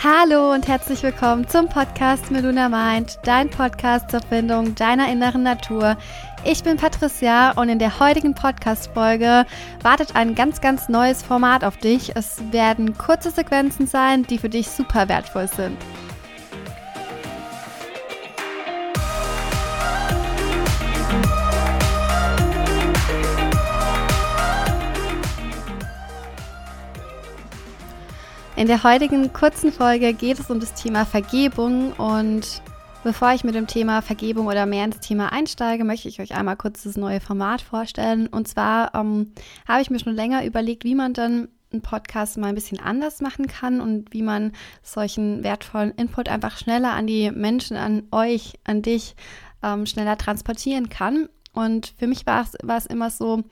Hallo und herzlich willkommen zum Podcast Meluna Mind, dein Podcast zur Findung deiner inneren Natur. Ich bin Patricia und in der heutigen Podcast-Folge wartet ein ganz, ganz neues Format auf dich. Es werden kurze Sequenzen sein, die für dich super wertvoll sind. In der heutigen kurzen Folge geht es um das Thema Vergebung und bevor ich mit dem Thema Vergebung oder mehr ins Thema einsteige, möchte ich euch einmal kurz das neue Format vorstellen. Und zwar ähm, habe ich mir schon länger überlegt, wie man dann einen Podcast mal ein bisschen anders machen kann und wie man solchen wertvollen Input einfach schneller an die Menschen, an euch, an dich ähm, schneller transportieren kann. Und für mich war es immer so,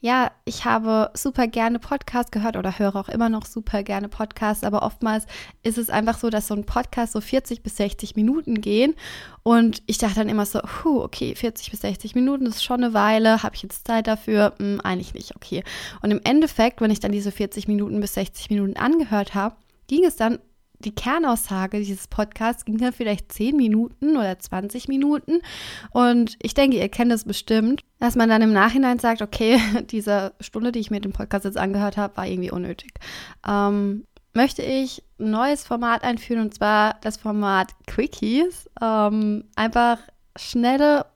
ja, ich habe super gerne Podcasts gehört oder höre auch immer noch super gerne Podcasts, aber oftmals ist es einfach so, dass so ein Podcast so 40 bis 60 Minuten gehen und ich dachte dann immer so, huh, okay, 40 bis 60 Minuten ist schon eine Weile, habe ich jetzt Zeit dafür? Hm, eigentlich nicht, okay. Und im Endeffekt, wenn ich dann diese 40 Minuten bis 60 Minuten angehört habe, ging es dann die Kernaussage dieses Podcasts ging dann vielleicht 10 Minuten oder 20 Minuten. Und ich denke, ihr kennt es bestimmt, dass man dann im Nachhinein sagt, okay, diese Stunde, die ich mir den Podcast jetzt angehört habe, war irgendwie unnötig. Ähm, möchte ich ein neues Format einführen und zwar das Format Quickies. Ähm, einfach schnelle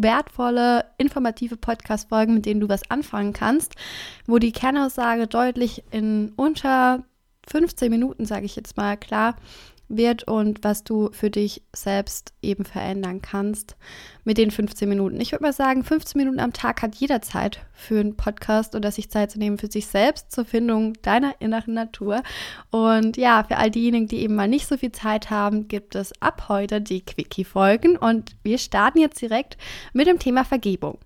wertvolle, informative Podcast-Folgen, mit denen du was anfangen kannst, wo die Kernaussage deutlich in unter 15 Minuten, sage ich jetzt mal, klar wird und was du für dich selbst eben verändern kannst mit den 15 Minuten. Ich würde mal sagen, 15 Minuten am Tag hat jeder Zeit für einen Podcast oder sich Zeit zu nehmen für sich selbst zur Findung deiner inneren Natur. Und ja, für all diejenigen, die eben mal nicht so viel Zeit haben, gibt es ab heute die Quickie-Folgen und wir starten jetzt direkt mit dem Thema Vergebung.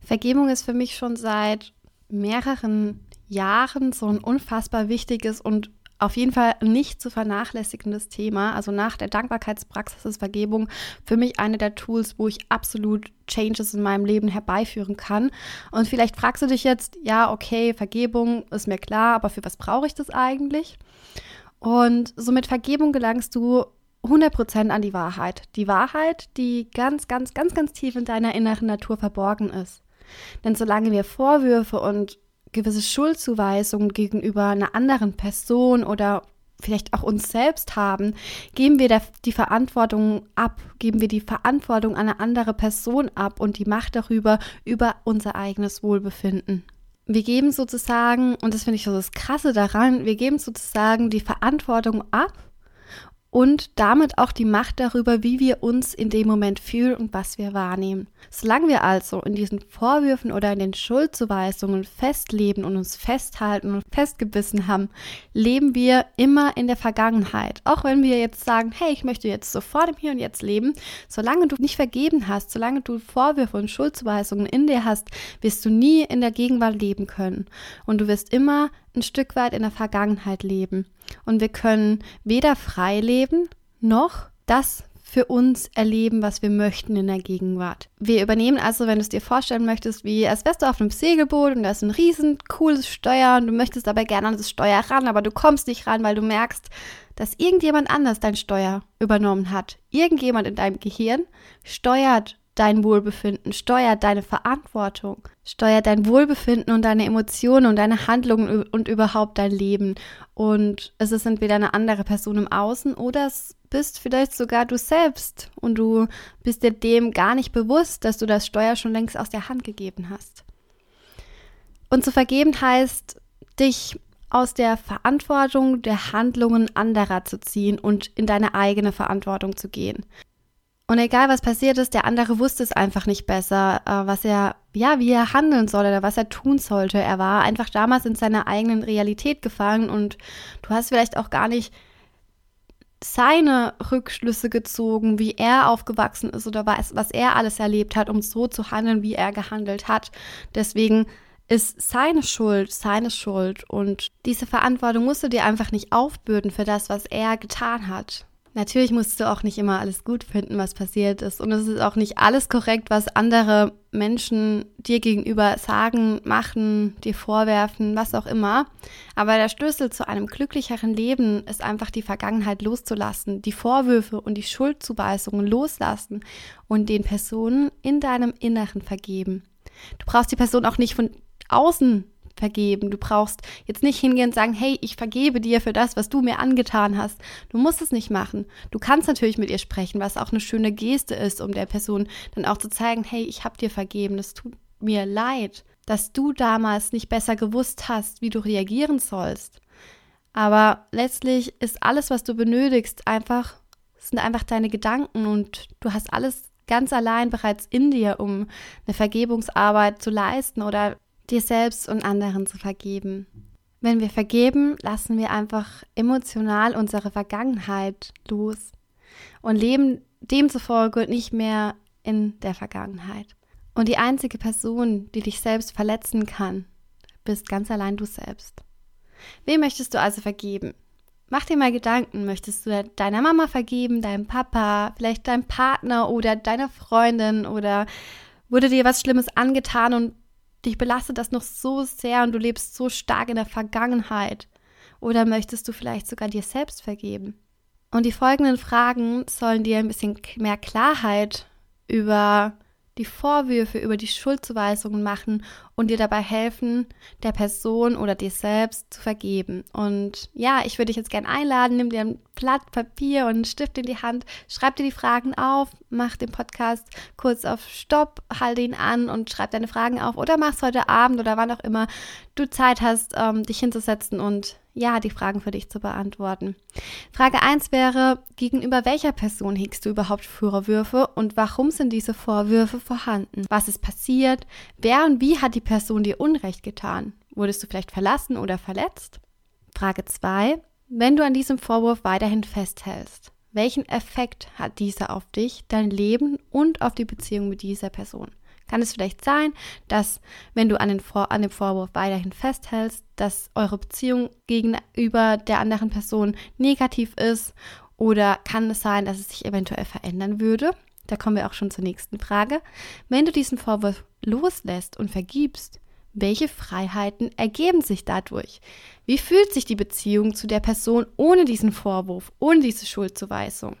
Vergebung ist für mich schon seit mehreren Jahren so ein unfassbar wichtiges und auf jeden Fall nicht zu vernachlässigendes Thema. Also nach der Dankbarkeitspraxis ist Vergebung für mich eine der Tools, wo ich absolut Changes in meinem Leben herbeiführen kann. Und vielleicht fragst du dich jetzt, ja, okay, Vergebung ist mir klar, aber für was brauche ich das eigentlich? Und so mit Vergebung gelangst du 100% an die Wahrheit. Die Wahrheit, die ganz, ganz, ganz, ganz tief in deiner inneren Natur verborgen ist. Denn solange wir Vorwürfe und gewisse Schuldzuweisungen gegenüber einer anderen Person oder vielleicht auch uns selbst haben, geben wir die Verantwortung ab, geben wir die Verantwortung an eine andere Person ab und die Macht darüber, über unser eigenes Wohlbefinden. Wir geben sozusagen, und das finde ich so das Krasse daran, wir geben sozusagen die Verantwortung ab und damit auch die Macht darüber, wie wir uns in dem Moment fühlen und was wir wahrnehmen. Solange wir also in diesen Vorwürfen oder in den Schuldzuweisungen festleben und uns festhalten und festgebissen haben, leben wir immer in der Vergangenheit. Auch wenn wir jetzt sagen, hey, ich möchte jetzt sofort im Hier und Jetzt leben, solange du nicht vergeben hast, solange du Vorwürfe und Schuldzuweisungen in dir hast, wirst du nie in der Gegenwart leben können. Und du wirst immer ein Stück weit in der Vergangenheit leben. Und wir können weder frei leben, noch das für uns erleben, was wir möchten in der Gegenwart. Wir übernehmen also, wenn du es dir vorstellen möchtest, wie als wärst du auf einem Segelboot und da ist ein riesen cooles Steuer und du möchtest aber gerne an das Steuer ran, aber du kommst nicht ran, weil du merkst, dass irgendjemand anders dein Steuer übernommen hat. Irgendjemand in deinem Gehirn steuert dein Wohlbefinden, steuert deine Verantwortung, steuert dein Wohlbefinden und deine Emotionen und deine Handlungen und überhaupt dein Leben. Und es ist entweder eine andere Person im Außen oder es bist vielleicht sogar du selbst und du bist dir dem gar nicht bewusst, dass du das Steuer schon längst aus der Hand gegeben hast. Und zu vergeben heißt, dich aus der Verantwortung der Handlungen anderer zu ziehen und in deine eigene Verantwortung zu gehen. Und egal was passiert ist, der andere wusste es einfach nicht besser, äh, was er, ja, wie er handeln soll oder was er tun sollte. Er war einfach damals in seiner eigenen Realität gefangen und du hast vielleicht auch gar nicht seine Rückschlüsse gezogen, wie er aufgewachsen ist oder was, was er alles erlebt hat, um so zu handeln, wie er gehandelt hat. Deswegen ist seine Schuld seine Schuld und diese Verantwortung musst du dir einfach nicht aufbürden für das, was er getan hat. Natürlich musst du auch nicht immer alles gut finden, was passiert ist. Und es ist auch nicht alles korrekt, was andere Menschen dir gegenüber sagen, machen, dir vorwerfen, was auch immer. Aber der Schlüssel zu einem glücklicheren Leben ist einfach die Vergangenheit loszulassen, die Vorwürfe und die Schuldzuweisungen loslassen und den Personen in deinem Inneren vergeben. Du brauchst die Person auch nicht von außen vergeben. Du brauchst jetzt nicht hingehen und sagen, hey, ich vergebe dir für das, was du mir angetan hast. Du musst es nicht machen. Du kannst natürlich mit ihr sprechen, was auch eine schöne Geste ist, um der Person dann auch zu zeigen, hey, ich habe dir vergeben, es tut mir leid, dass du damals nicht besser gewusst hast, wie du reagieren sollst. Aber letztlich ist alles, was du benötigst, einfach, sind einfach deine Gedanken und du hast alles ganz allein bereits in dir, um eine Vergebungsarbeit zu leisten oder dir selbst und anderen zu vergeben. Wenn wir vergeben, lassen wir einfach emotional unsere Vergangenheit los und leben demzufolge nicht mehr in der Vergangenheit. Und die einzige Person, die dich selbst verletzen kann, bist ganz allein du selbst. Wem möchtest du also vergeben? Mach dir mal Gedanken, möchtest du deiner Mama vergeben, deinem Papa, vielleicht deinem Partner oder deiner Freundin oder wurde dir was Schlimmes angetan und dich belastet das noch so sehr und du lebst so stark in der Vergangenheit? Oder möchtest du vielleicht sogar dir selbst vergeben? Und die folgenden Fragen sollen dir ein bisschen mehr Klarheit über die Vorwürfe über die Schuldzuweisungen machen und dir dabei helfen, der Person oder dir selbst zu vergeben. Und ja, ich würde dich jetzt gerne einladen, nimm dir ein Blatt Papier und einen Stift in die Hand, schreib dir die Fragen auf, mach den Podcast kurz auf Stopp, halte ihn an und schreib deine Fragen auf oder mach es heute Abend oder wann auch immer du Zeit hast, ähm, dich hinzusetzen und ja, die Fragen für dich zu beantworten. Frage 1 wäre, gegenüber welcher Person hegst du überhaupt Vorwürfe und warum sind diese Vorwürfe vorhanden? Was ist passiert? Wer und wie hat die Person dir Unrecht getan? Wurdest du vielleicht verlassen oder verletzt? Frage 2, wenn du an diesem Vorwurf weiterhin festhältst, welchen Effekt hat dieser auf dich, dein Leben und auf die Beziehung mit dieser Person? Kann es vielleicht sein, dass wenn du an, den Vor an dem Vorwurf weiterhin festhältst, dass eure Beziehung gegenüber der anderen Person negativ ist oder kann es sein, dass es sich eventuell verändern würde? Da kommen wir auch schon zur nächsten Frage. Wenn du diesen Vorwurf loslässt und vergibst, welche Freiheiten ergeben sich dadurch? Wie fühlt sich die Beziehung zu der Person ohne diesen Vorwurf, ohne diese Schuldzuweisung?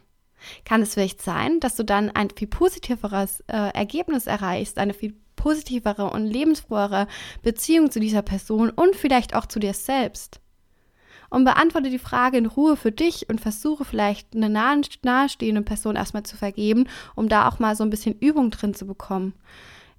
Kann es vielleicht sein, dass du dann ein viel positiveres äh, Ergebnis erreichst, eine viel positivere und lebensfrohere Beziehung zu dieser Person und vielleicht auch zu dir selbst. Und beantworte die Frage in Ruhe für dich und versuche vielleicht eine nahestehende Person erstmal zu vergeben, um da auch mal so ein bisschen Übung drin zu bekommen.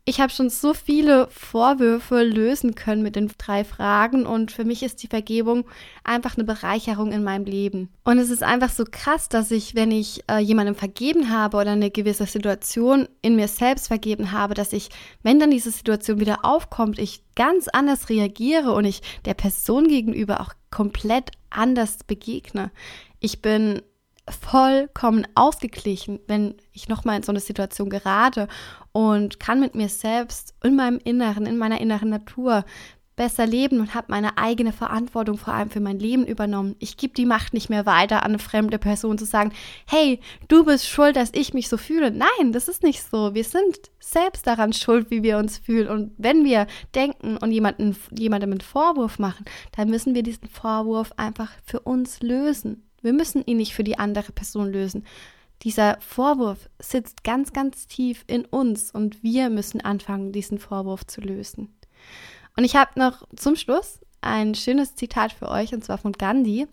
Ich habe schon so viele Vorwürfe lösen können mit den drei Fragen und für mich ist die Vergebung einfach eine Bereicherung in meinem Leben. Und es ist einfach so krass, dass ich, wenn ich äh, jemandem vergeben habe oder eine gewisse Situation in mir selbst vergeben habe, dass ich, wenn dann diese Situation wieder aufkommt, ich ganz anders reagiere und ich der Person gegenüber auch komplett anders begegne. Ich bin vollkommen ausgeglichen, wenn ich nochmal in so eine Situation gerate und kann mit mir selbst in meinem Inneren, in meiner inneren Natur besser leben und habe meine eigene Verantwortung vor allem für mein Leben übernommen. Ich gebe die Macht nicht mehr weiter an eine fremde Person zu sagen, hey, du bist schuld, dass ich mich so fühle. Nein, das ist nicht so. Wir sind selbst daran schuld, wie wir uns fühlen. Und wenn wir denken und jemanden, jemandem einen Vorwurf machen, dann müssen wir diesen Vorwurf einfach für uns lösen. Wir müssen ihn nicht für die andere Person lösen. Dieser Vorwurf sitzt ganz, ganz tief in uns und wir müssen anfangen, diesen Vorwurf zu lösen. Und ich habe noch zum Schluss ein schönes Zitat für euch und zwar von Gandhi.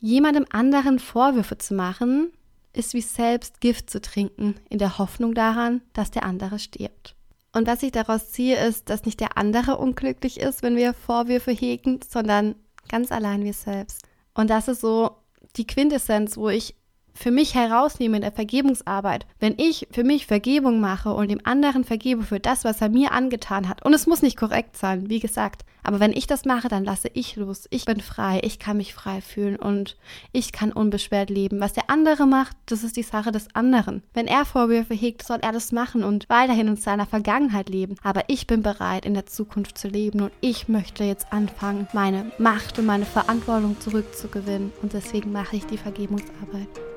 Jemandem anderen Vorwürfe zu machen, ist wie selbst Gift zu trinken, in der Hoffnung daran, dass der andere stirbt. Und was ich daraus ziehe, ist, dass nicht der andere unglücklich ist, wenn wir Vorwürfe hegen, sondern ganz allein wir selbst. Und das ist so die Quintessenz, wo ich für mich herausnehme in der Vergebungsarbeit, wenn ich für mich Vergebung mache und dem anderen vergebe für das, was er mir angetan hat, und es muss nicht korrekt sein, wie gesagt, aber wenn ich das mache, dann lasse ich los. Ich bin frei, ich kann mich frei fühlen und ich kann unbeschwert leben. Was der andere macht, das ist die Sache des anderen. Wenn er Vorwürfe hegt, soll er das machen und weiterhin in seiner Vergangenheit leben. Aber ich bin bereit, in der Zukunft zu leben und ich möchte jetzt anfangen, meine Macht und meine Verantwortung zurückzugewinnen. Und deswegen mache ich die Vergebungsarbeit.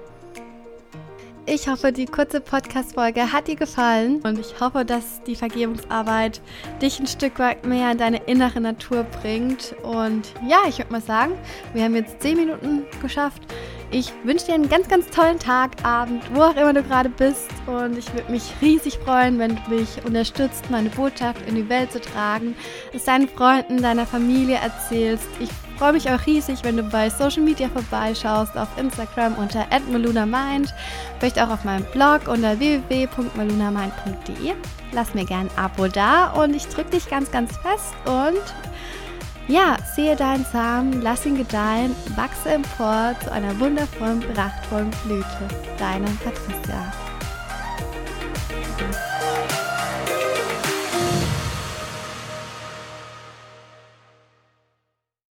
Ich hoffe, die kurze Podcast-Folge hat dir gefallen und ich hoffe, dass die Vergebungsarbeit dich ein Stück weit mehr in deine innere Natur bringt. Und ja, ich würde mal sagen, wir haben jetzt 10 Minuten geschafft. Ich wünsche dir einen ganz, ganz tollen Tag, Abend, wo auch immer du gerade bist. Und ich würde mich riesig freuen, wenn du mich unterstützt, meine Botschaft in die Welt zu tragen, es deinen Freunden, deiner Familie erzählst. Ich freue mich auch riesig, wenn du bei Social Media vorbeischaust, auf Instagram unter @malunamind, vielleicht auch auf meinem Blog unter www.malunamind.de. Lass mir gerne ein Abo da und ich drücke dich ganz, ganz fest und ja, sehe deinen Samen, lass ihn gedeihen, wachse empor zu einer wundervollen, prachtvollen Blüte. Deine Patricia.